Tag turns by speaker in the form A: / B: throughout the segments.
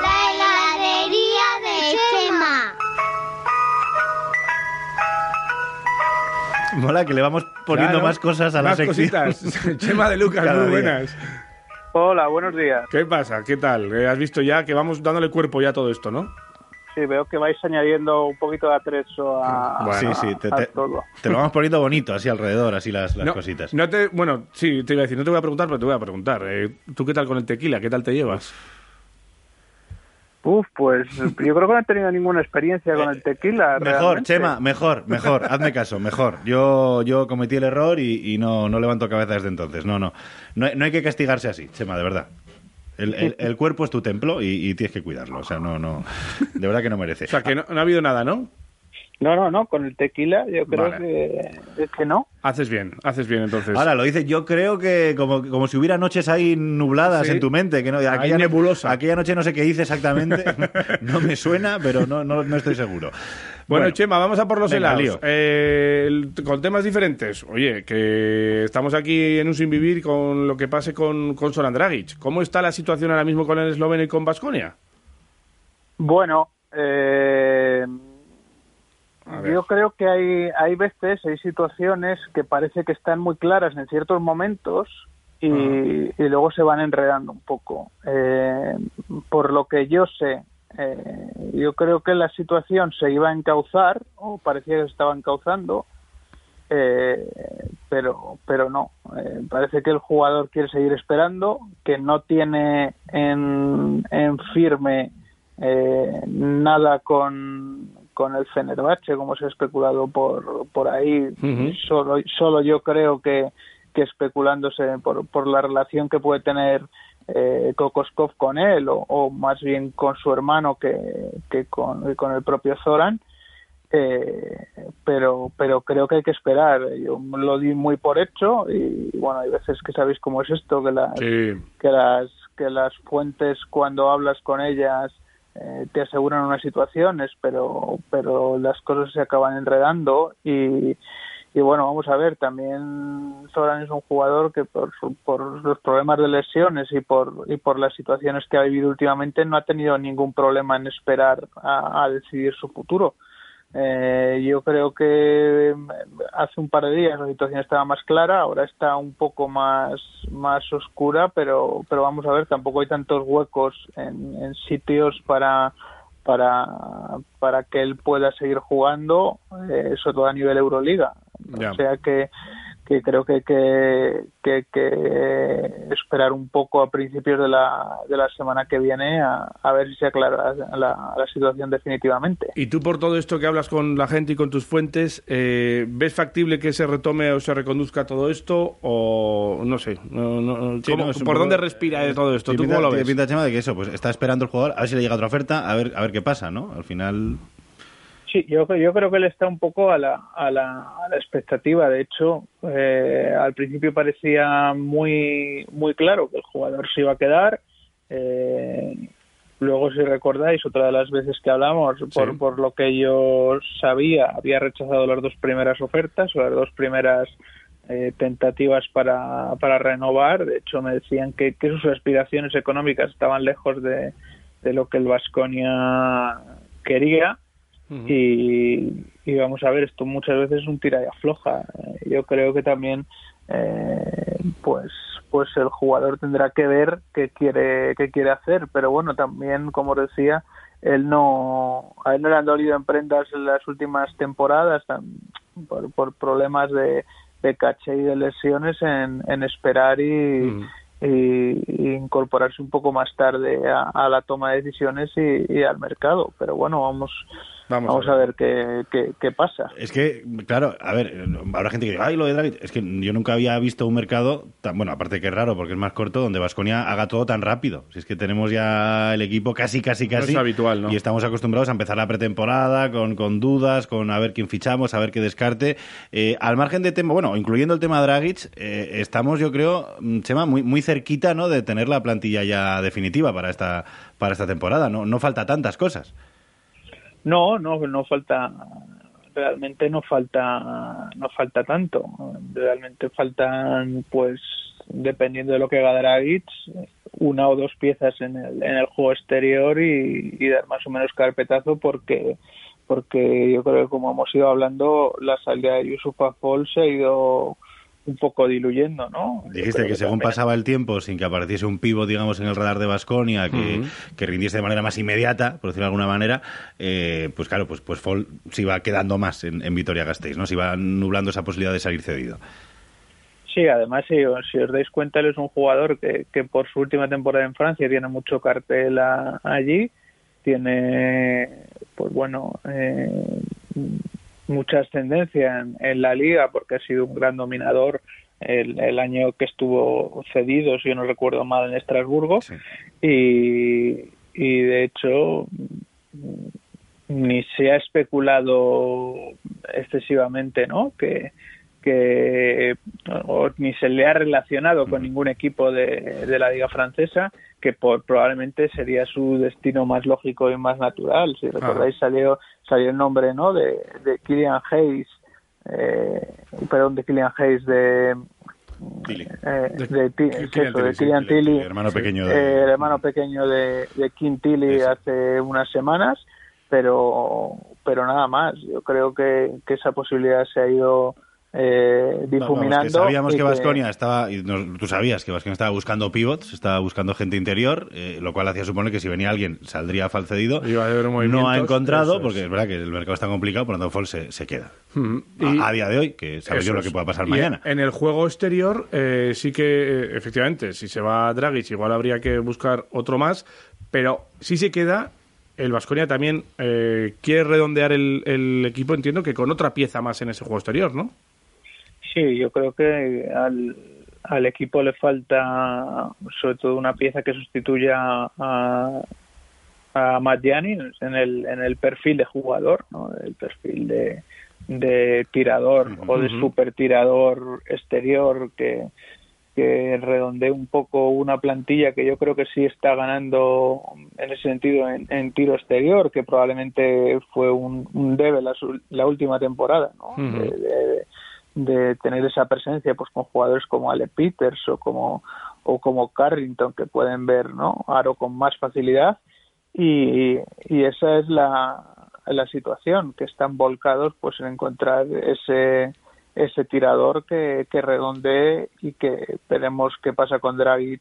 A: La heladería de Chema.
B: Mola que le vamos poniendo
C: Claro,
B: más cosas a la
C: más
B: sección.
C: cositas. Chema de Lucas,
B: Cada
C: muy
B: día.
C: buenas.
D: Hola, buenos días.
C: ¿Qué pasa? ¿Qué tal? Eh, Has visto ya que vamos dándole cuerpo ya a todo esto, ¿no?
D: Sí, veo que vais añadiendo un poquito de atrezo a,
B: Bueno, sí, sí, te,
D: a
B: te-
D: todo.
B: te lo vamos poniendo bonito, así alrededor, así las, las
C: no,
B: cositas.
C: No te, bueno, sí, te iba a decir, no te voy a preguntar, pero te voy a preguntar. Eh, ¿Tú qué tal con el tequila? ¿Qué tal te llevas?
D: Uf, pues yo creo que no he tenido ninguna experiencia con el tequila.
B: Eh, Mejor,
D: realmente.
B: Chema, mejor, mejor, hazme caso, mejor. Yo, yo cometí el error y, y no, no levanto cabeza desde entonces. No, no. No, no hay que castigarse así, Chema, de verdad. El, el- el cuerpo es tu templo y, y tienes que cuidarlo. O sea, no, no. De verdad que no merece.
C: O sea, que no, no ha habido nada, ¿no?
D: No, no, no, con el tequila yo creo
C: Vale.
D: que, es que no.
C: Haces bien, haces bien entonces.
B: Ahora lo dices, yo creo que como, como si hubiera noches ahí nubladas
C: Sí.
B: en tu mente, que no, no-
C: nebulosa.
B: aquella noche no sé qué hice exactamente, no me suena, pero no, no, no estoy seguro.
C: Bueno, Chema, vamos a por los
B: venga,
C: helados. Eh, con temas diferentes. Oye, que estamos aquí en un sin vivir con lo que pase con, con Soran Dragic. ¿Cómo está la situación ahora mismo con el esloveno y con Basconia?
D: Bueno, eh, yo creo que hay, hay veces, hay situaciones que parece que están muy claras en ciertos momentos y, y luego se van enredando un poco. Eh, por lo que yo sé, eh, yo creo que la situación se iba a encauzar, o parecía que se estaba encauzando, eh, pero pero no. Eh, parece que el jugador quiere seguir esperando que no tiene en, en firme eh, nada con con el Fenerbahce como se ha especulado por por ahí. Solo solo yo creo que que especulándose por, por la relación que puede tener eh, Kokoskov con él o, o más bien con su hermano que, que con, que con el propio Zoran eh, pero pero creo que hay que esperar yo lo di muy por hecho y bueno hay veces que sabéis cómo es esto que las
C: Sí.
D: que las que las fuentes cuando hablas con ellas eh, te aseguran unas situaciones pero pero las cosas se acaban enredando y y bueno vamos a ver también Zoran es un jugador que por, por los problemas de lesiones y por y por las situaciones que ha vivido últimamente no ha tenido ningún problema en esperar a, decidir su futuro eh, yo creo que mm, hace un par de días la situación estaba más clara, ahora está un poco más más oscura, pero pero vamos a ver, tampoco hay tantos huecos en, en sitios para para para que él pueda seguir jugando, eh, sobre todo a nivel Euroliga. O sea que que creo que hay que, que, esperar un poco a principios de la, de la semana que viene a, a ver si se aclara la, la situación definitivamente.
C: Y tú por todo esto que hablas con la gente y con tus fuentes, eh, ¿ves factible que se retome o se reconduzca todo esto? O no sé, no, no-
B: Sí,
C: ¿cómo-
B: no, es un
C: ¿por
B: poco-
C: dónde respira de todo esto? ¿Tú
B: pinta-
C: cómo lo ves?
B: pinta, Chema, de que eso, pues está esperando el jugador, a ver si le llega otra oferta, a ver, a ver qué pasa, ¿no? Al final...
D: Sí, yo, yo creo que él está un poco a la, a la, a la expectativa. De hecho, eh, al principio parecía muy, muy claro que el jugador se iba a quedar. Eh, luego, si recordáis, otra de las veces que hablamos, por, por lo que yo sabía, había rechazado las dos primeras ofertas o las dos primeras eh, tentativas para, para renovar. De hecho, me decían que, que sus aspiraciones económicas estaban lejos de, de lo que el Vasconia quería y, y vamos a ver esto muchas veces es un tira y afloja. Yo creo que también eh, pues pues el jugador tendrá que ver qué quiere qué quiere hacer pero bueno también como decía él no a él no le han dolido en prendas en las últimas temporadas por, por problemas de, de caché y de lesiones en, en esperar y, y, y incorporarse un poco más tarde a, a la toma de decisiones y, y al mercado. Pero bueno, vamos Vamos, Vamos a ver, qué, qué, qué, pasa.
B: Es que, claro, a ver, habrá gente que dice, ay, lo de Draghi. Es que yo nunca había visto un mercado, tan, bueno, aparte que es raro porque es más corto, donde Vasconia haga todo tan rápido. Si es que tenemos ya el equipo casi, casi, casi.
C: No es habitual, ¿no?
B: Y estamos acostumbrados a empezar la pretemporada con, con dudas, con a ver quién fichamos, a ver qué descarte. Eh, al margen de tema, bueno, incluyendo el tema Dragic, eh, estamos, yo creo, mm, Chema, muy, muy cerquita, ¿no? De tener la plantilla ya definitiva para esta, para esta temporada. No, no falta tantas cosas.
D: No, no, no falta, realmente no falta, no falta tanto. Realmente faltan, pues, dependiendo de lo que haga Dragic, una o dos piezas en el, en el juego exterior y, dar más o menos carpetazo porque porque yo creo que como hemos ido hablando la salida de Yusufa Fall se ha ido un poco diluyendo, ¿no?
B: Dijiste que, según pasaba el tiempo, sin que apareciese un pivo, digamos, en el radar de Basconia, que, que, rindiese de manera más inmediata, por decirlo de alguna manera, eh, pues claro, pues, pues Fall se iba quedando más en, Vitoria-Gasteiz, ¿no? Se iba nublando esa posibilidad de salir cedido.
D: Sí, además, si, si os dais cuenta, él es un jugador que, que por su última temporada en Francia tiene mucho cartel allí, tiene, pues bueno, eh, mucha ascendencia en, la liga porque ha sido un gran dominador el, año que estuvo cedido, si yo no recuerdo mal, en Estrasburgo. Y, y de hecho ni se ha especulado excesivamente, ¿no? Que, que ni se le ha relacionado con ningún equipo de, de la liga francesa que por, probablemente sería su destino más lógico y más natural. Si recordáis, salió, salió el nombre ¿no? de, de Killian Hayes, eh, perdón, de Killian Hayes, de,
B: eh,
D: de, Tilly,
B: hermano pequeño de,
D: eh, hermano pequeño de, de Kim Tilly hace unas semanas, pero, pero nada más. Yo creo que, que esa posibilidad se ha ido eh, difuminando.
B: sabíamos que Vasconia estaba, y tú sabías que Vasconia estaba buscando pivots, estaba buscando gente interior, eh, lo cual hacía suponer que si venía alguien saldría falcedido. no ha encontrado, porque es verdad que el mercado está complicado, por lo tanto Fall se, queda. a, día de hoy, que sabes yo lo que pueda pasar mañana.
C: En, el juego exterior, eh, sí que, eh, efectivamente, si se va a Dragic, igual habría que buscar otro más, pero si se queda el Vasconia también quiere redondear el, el, equipo, entiendo que con otra pieza más en ese juego exterior, ¿no?
D: Sí, yo creo que al, al equipo le falta sobre todo una pieza que sustituya a, a Matt en el, en el perfil de jugador, ¿no? el perfil de, de tirador o de super tirador exterior que, que redondee un poco una plantilla que yo creo que sí está ganando en ese sentido en, tiro exterior, que probablemente fue un, un debe la, la última temporada, ¿no? de tener esa presencia pues con jugadores como Ale Peters o como o como Carrington que pueden ver no aro con más facilidad. Y, y esa es la, la situación que están volcados pues en encontrar ese ese tirador que, que redondee y que veremos qué pasa con Dragic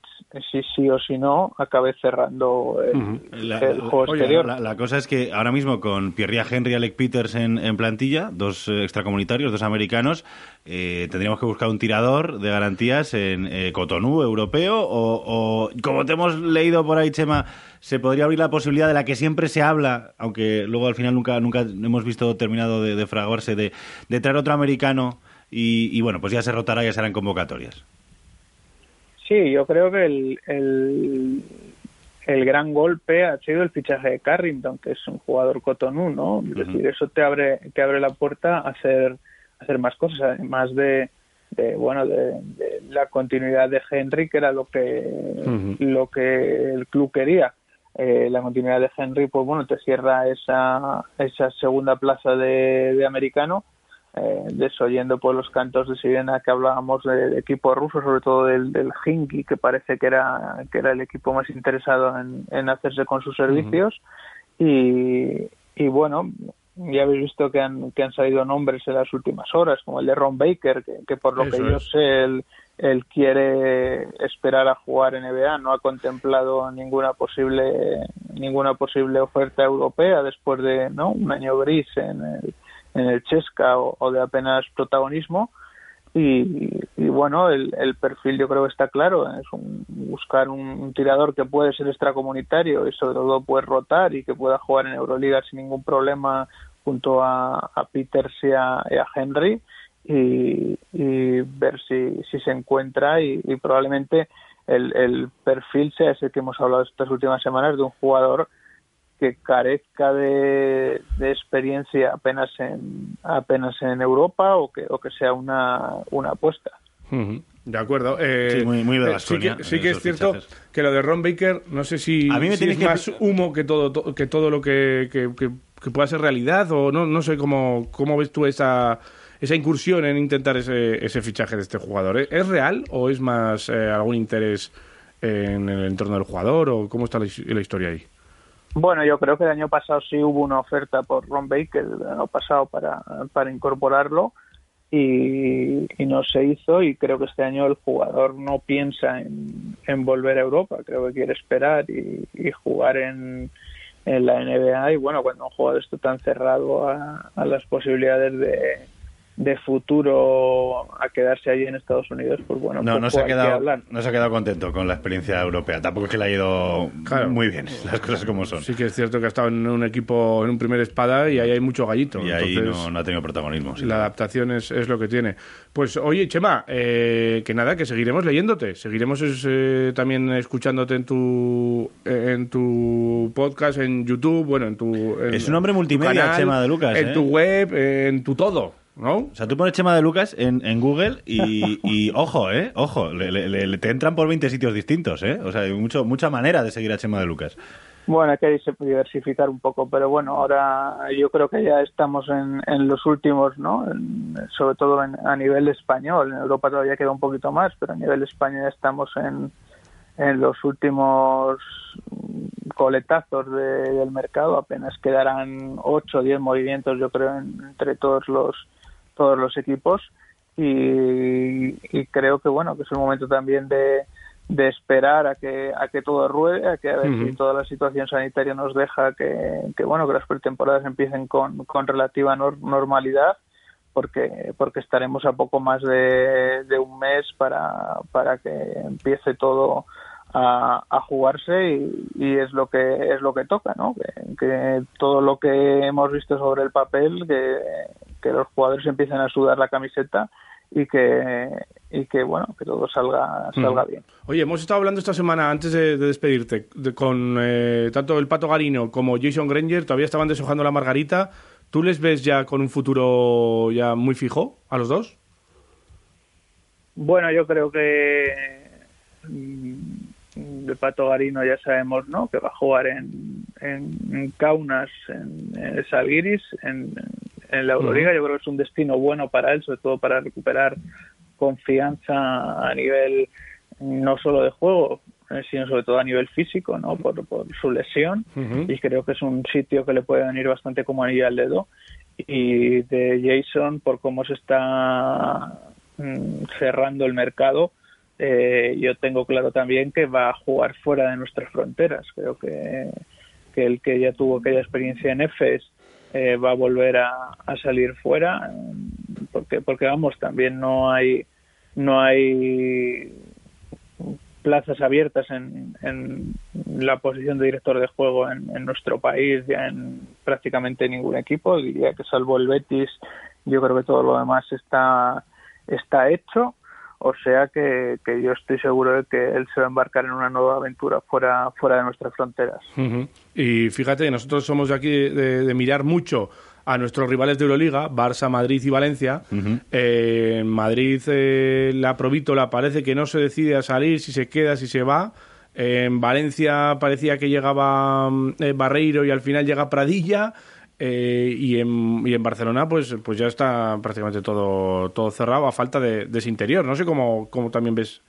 D: si sí o si no acabe cerrando el, juego exterior.
B: La, cosa es que ahora mismo con Pierre Henry y Alec Peters en, en plantilla, dos eh, extracomunitarios, dos americanos, eh, tendríamos que buscar un tirador de garantías en eh, Cotonou europeo o, o, como te hemos leído por ahí, Chema, se podría abrir la posibilidad de la que siempre se habla, aunque luego al final nunca, nunca hemos visto terminado de, de fraguarse, de, de traer otro americano y, bueno, pues ya se rotará, ya serán convocatorias.
D: Sí, yo creo que el, el, gran golpe ha sido el fichaje de Carrington, que es un jugador cotonú, ¿no? Es decir, eso te abre, te abre la puerta a hacer, hacer más cosas, además de, de bueno de, la continuidad de Henry que era lo que lo que el club quería eh, la continuidad de Henry pues bueno te cierra esa esa segunda plaza de, de americano eh, desoyendo por los cantos de sirena que hablábamos del equipo ruso, sobre todo del, del Hinky, que parece que era, que era el equipo más interesado en, en hacerse con sus servicios. y, y bueno, ya habéis visto que han, que han salido nombres en las últimas horas, como el de Ron Baker, que, por lo que yo sé, él, él, quiere esperar a jugar en NBA, no ha contemplado ninguna posible ninguna posible oferta europea después de ¿no? un año gris en el, en el Chesca o, de apenas protagonismo y, bueno, el, perfil yo creo que está claro, es un, buscar un, tirador que puede ser extracomunitario y sobre todo puede rotar y que pueda jugar en Euroliga sin ningún problema junto a Peters y a, Henry y, ver si, si se encuentra y, probablemente el, el perfil sea ese que hemos hablado estas últimas semanas de un jugador que carezca de, experiencia apenas en apenas en Europa o que o que sea una, una apuesta.
C: De acuerdo.
B: Eh, sí, muy, muy de
C: eh, sí que, sí que es cierto que lo de Ron Baker, no sé si,
B: a mí me
C: es más humo que todo, que todo lo que, que, pueda ser realidad o no, no sé cómo, cómo ves tú esa, esa incursión en intentar ese, ese fichaje de este jugador. ¿Es real o es más eh, algún interés en el entorno del jugador o cómo está la historia ahí?
D: Bueno, yo creo que el año pasado sí hubo una oferta por Ron Baker, el año pasado para, incorporarlo y, no se hizo y creo que este año el jugador no piensa en, en volver a Europa, creo que quiere esperar y, jugar en, en la NBA y bueno, cuando un jugador está tan cerrado a las posibilidades de, de futuro a quedarse allí en Estados Unidos, pues bueno,
B: no, no se, ha quedado, no se ha quedado contento con la experiencia europea. Tampoco es que le ha ido muy bien, las cosas como son.
C: Sí que es cierto que ha estado en un equipo, en un primer espada y ahí hay mucho gallito.
B: Y ahí no, ha tenido protagonismo.
C: La adaptación es, es, lo que tiene. Pues oye, Chema, eh, que nada, que seguiremos leyéndote, seguiremos eh, también escuchándote en tu en tu podcast, en YouTube, bueno, en tu...
B: es un hombre multimedia, Chema de Lucas.
C: En tu
B: ¿eh?
C: web, en tu todo. ¿No?
B: O sea, tú pones Chema de Lucas en, en Google y, ojo, ¿eh? Ojo, le, te entran por 20 sitios distintos, ¿eh? O sea, hay mucho, mucha manera de seguir a Chema de Lucas.
D: Bueno, hay que diversificar un poco, pero bueno, ahora yo creo que ya estamos en, en los últimos, ¿no? sobre todo a nivel español. En Europa todavía queda un poquito más, pero a nivel español ya estamos en, en los últimos coletazos del mercado. Apenas quedarán 8 o 10 movimientos, yo creo, entre todos los todos los equipos y, creo que bueno que es el momento también de, de esperar a que a que todo ruede a que a ver si toda la situación sanitaria nos deja que, que bueno que las pretemporadas empiecen con, con relativa normalidad porque porque estaremos a poco más de, de un mes para para que empiece todo a, a jugarse y, y, es lo que es lo que toca no que, que todo lo que hemos visto sobre el papel que que los jugadores empiecen a sudar la camiseta y que y que bueno que todo salga salga bien.
C: Oye hemos estado hablando esta semana antes de, despedirte con eh, tanto el Pato Garino como Jason Granger todavía estaban deshojando la margarita. Tú les ves ya con un futuro ya muy fijo a los dos
D: bueno yo creo que mm, el Pato Garino ya sabemos no que va a jugar en en, Kaunas en, en Salguiris en en la Euroliga. Yo creo que es un destino bueno para él, sobre todo para recuperar confianza a nivel no solo de juego, eh, sino sobre todo a nivel físico, ¿no? Por, su lesión. Y creo que es un sitio que le puede venir bastante como anillo al dedo. Y de Jason, por cómo se está mm, cerrando el mercado, eh, yo tengo claro también que va a jugar fuera de nuestras fronteras. Creo que, que el que ya tuvo aquella experiencia en EFES eh, va a volver a, salir fuera porque porque vamos también no hay no hay plazas abiertas en, en la posición de director de juego en, nuestro país ya en prácticamente ningún equipo diría que salvo el Betis yo creo que todo lo demás está está hecho o sea que, yo estoy seguro de que él se va a embarcar en una nueva aventura fuera, fuera de nuestras fronteras.
C: Y fíjate, nosotros somos de aquí de, mirar mucho a nuestros rivales de Euroliga, Barça, Madrid y Valencia. Eh, en Madrid eh, la Provítola parece que no se decide a salir, si se queda, si se va. En Valencia parecía que llegaba eh, Barreiro y al final llega Pradilla. Eh, y, en, y en Barcelona pues pues ya está prácticamente todo todo cerrado a falta de, ese interior. No sé cómo, cómo también ves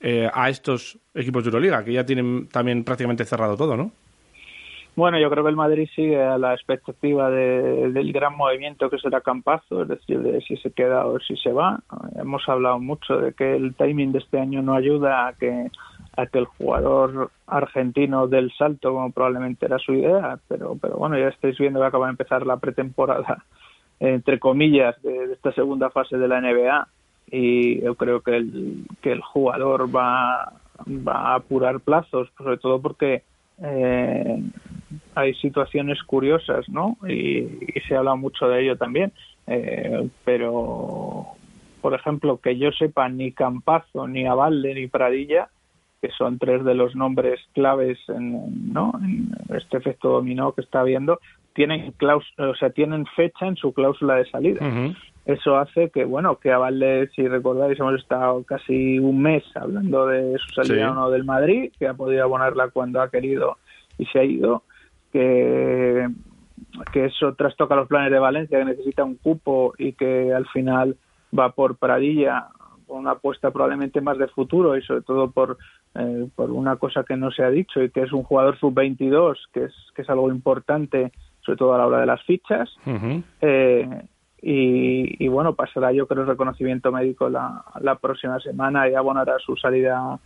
C: eh, a estos equipos de Euroliga, que ya tienen también prácticamente cerrado todo, ¿no?
D: Bueno, yo creo que el Madrid sigue a la expectativa del gran movimiento que será Campazo, es decir, de si se queda o si se va. Hemos hablado mucho de que el timing de este año no ayuda a que a que el jugador argentino del salto, como probablemente era su idea, pero, pero bueno, ya estáis viendo que acaba de empezar la pretemporada, entre comillas, de, esta segunda fase de la NBA y yo creo que el, que el jugador va, va a apurar plazos, sobre todo porque eh, hay situaciones curiosas, ¿no? Y, y se habla mucho de ello también. Eh, pero, por ejemplo, que yo sepa, ni Campazo, ni Avalde, ni Pradilla, que son tres de los nombres claves en, ¿no? en este efecto dominó que está habiendo, tienen claus o sea, tienen fecha en su cláusula de salida. Eso hace que, bueno, que Avalde, si recordáis, hemos estado casi un mes hablando de su salida
C: Sí.
D: o no del Madrid, que ha podido abonarla cuando ha querido y se ha ido, que, que eso trastoca los planes de Valencia, que necesita un cupo y que al final va por Pradilla, con una apuesta probablemente más de futuro y sobre todo por, eh, por una cosa que no se ha dicho y que es un jugador sub-22, que es, que es algo importante, sobre todo a la hora de las fichas. Eh, y, y, bueno, pasará yo creo el reconocimiento médico la, la próxima semana y abonará su salida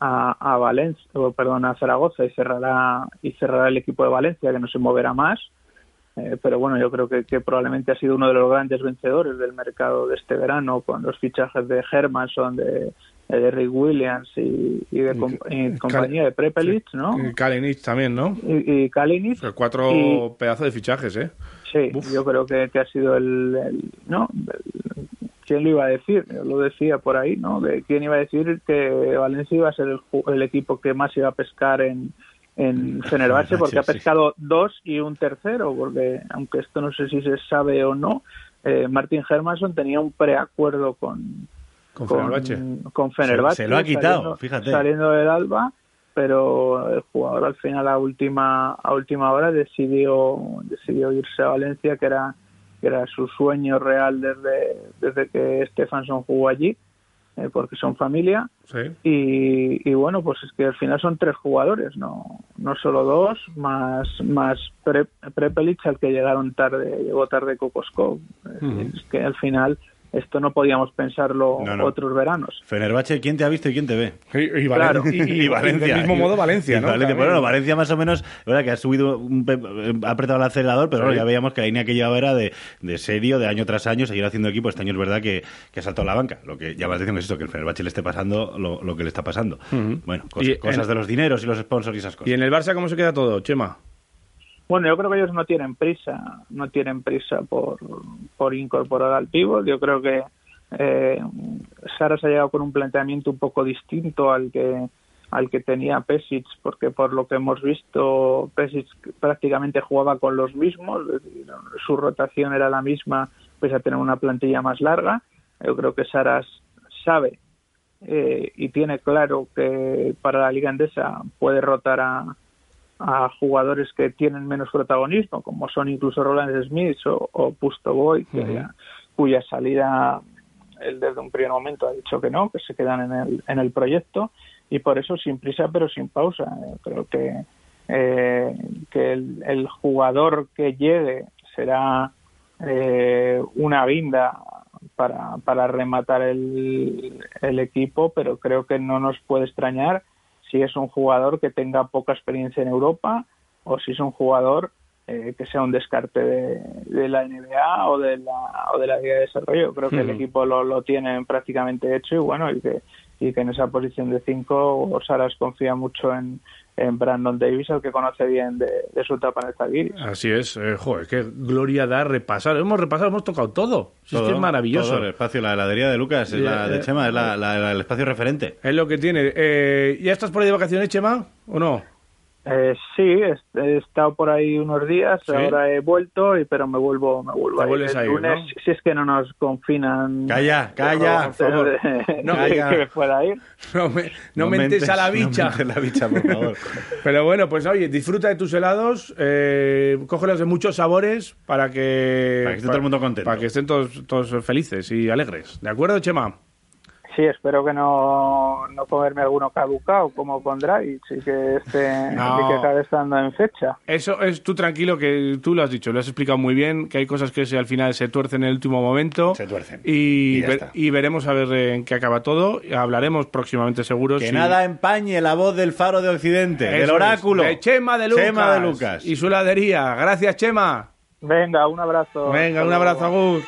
D: a, a Valencia, o, perdón, a Zaragoza y cerrará y cerrará el equipo de Valencia que no se moverá más. Eh, pero bueno, yo creo que, que probablemente ha sido uno de los grandes vencedores del mercado de este verano con los fichajes de Hermanson, de, de Rick Williams y, y de com- y compañía de Prepelic, ¿no?
C: Y Kalinic también, ¿no?
D: Y, y Kalinic.
C: O sea, cuatro pedazos de fichajes, ¿eh?
D: Sí,
C: Uf.
D: yo creo que, que ha sido el, el- ¿no? El- ¿Quién lo iba a decir? Yo lo decía por ahí, ¿no? De quién iba a decir que Valencia iba a ser el, el equipo que más iba a pescar en, en Fenerbahce, porque ha
B: sí.
D: pescado dos y un tercero, porque aunque esto no sé si se sabe o no, eh, Martin Hermanson tenía un preacuerdo con,
C: Con
D: con,
C: Fenerbahce.
D: con Fenerbahce,
B: Se- se lo ha quitado,
D: saliendo-
B: fíjate.
D: Saliendo del Alba, pero el jugador al final a última a última hora decidió decidió irse a Valencia, que era que era su sueño real desde desde que Stefansson jugó allí, eh, porque son familia.
C: Sí.
D: Y, y bueno, pues es que al final son tres jugadores, no no solo dos, más más Pre- Prepelic al que llegaron tarde, llegó tarde Kokoskov. Es que al final esto no podíamos pensarlo
B: No, no.
D: otros veranos.
B: Fenerbahce, ¿quién te ha visto y quién te ve?
C: Y, y Valen-
D: Claro.
C: y- y- y
B: Valencia.
C: Del mismo modo Valencia, ¿no?
B: Valencia, bueno, Valencia más o menos, verdad que ha subido, un pe- ha apretado el acelerador, pero
C: Sí.
B: bueno, ya veíamos que la línea que llevaba era de, de serio, de año tras año, seguir haciendo equipo. Este año es verdad que, que ha saltado la banca. Lo que llama la atención es esto, que el Fenerbahce le esté pasando lo, lo que le está pasando. Bueno, cosas
C: en-
B: de los dineros y los sponsors y esas cosas.
C: ¿Y en el Barça cómo se queda todo, Chema?
D: Bueno, yo creo que ellos no tienen prisa, no tienen prisa por, por incorporar al pívot. Yo creo que eh, Saras ha llegado con un planteamiento un poco distinto al que al que tenía Pesic, porque por lo que hemos visto, Pesic prácticamente jugaba con los mismos, su rotación era la misma, pese a tener una plantilla más larga. Yo creo que Saras sabe eh, y tiene claro que para la Liga Endesa puede rotar a, a jugadores que tienen menos protagonismo, como son incluso Roland Smith o, o Pusto Boy, que cuya salida él desde un primer momento ha dicho que no, que se quedan en el, en el proyecto y por eso sin prisa pero sin pausa. Eh, Creo que, eh, que el, el jugador que llegue será eh, una guinda para, para rematar el, el equipo, pero creo que no nos puede extrañar si es un jugador que tenga poca experiencia en Europa o si es un jugador eh, que sea un descarte de, de la NBA o de la, o de la Liga de Desarrollo. Creo que el equipo lo, lo tienen prácticamente hecho y bueno, y que, y que en esa posición de cinco Saras confía mucho en, en Brandon Davis, al que conoce bien de, de su etapa en el Zalgiris.
C: Así es. Eh, joder, qué gloria da repasar. Hemos repasado, hemos tocado todo. Si es que
B: Todo,
C: es maravilloso.
B: todo el espacio, la heladería de Lucas, es la de Chema, es la- la- el espacio referente.
C: Es lo que tiene. Eh, ¿Ya estás por ahí de vacaciones, Chema? ¿O no?
D: Eh, sí, he, he estado por ahí unos días,
C: ¿Sí?
D: ahora he vuelto, y pero me vuelvo, me vuelvo
C: Te
D: a ir el lunes,
C: ¿no?
D: si es que no nos confinan.
B: Calla, calla, por favor.
D: de-
C: No,
D: de
B: calla.
D: que me pueda ir.
C: No, me- no mentes a la bicha.
B: No mentes la bicha, por favor.
C: Pero bueno, pues oye, disfruta de tus helados, eh, cógelos de muchos sabores para que...
B: Para que esté todo el mundo contento.
C: Para que estén todos, todos felices y alegres. ¿De acuerdo, Chema?
D: Sí, espero que no, no comerme alguno caducado como con Dragic y que esté
C: No.
D: y que acabe estando en fecha.
C: Eso es tú tranquilo que tú lo has dicho, lo has explicado muy bien, que hay cosas que se- al final se tuercen en el último momento.
B: Se tuercen.
C: Y,
B: Y
C: ver- veremos a ver en qué acaba todo. Hablaremos próximamente seguros.
B: Que
C: si-
B: nada empañe la voz del faro de Occidente, del
C: Eso es,
B: oráculo.
C: de Chema de Lucas.
B: Chema de Lucas.
C: Y su heladería. Gracias, Chema.
D: Venga, un abrazo.
C: Venga,
D: Hasta
C: un abrazo. Agur.